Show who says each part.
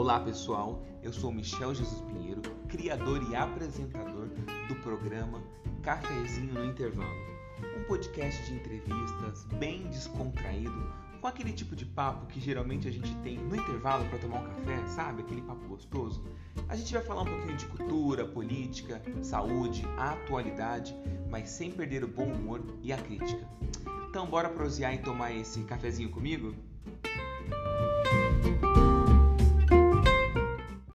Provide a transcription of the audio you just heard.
Speaker 1: Olá pessoal, eu sou Michel Jesus Pinheiro, criador e apresentador do programa Cafezinho no Intervalo, um podcast de entrevistas bem descontraído, com aquele tipo de papo que geralmente a gente tem no intervalo para tomar um café, sabe? Aquele papo gostoso. A gente vai falar um pouquinho de cultura, política, saúde, atualidade, mas sem perder o bom humor e a crítica. Então bora prosear e tomar esse cafezinho comigo?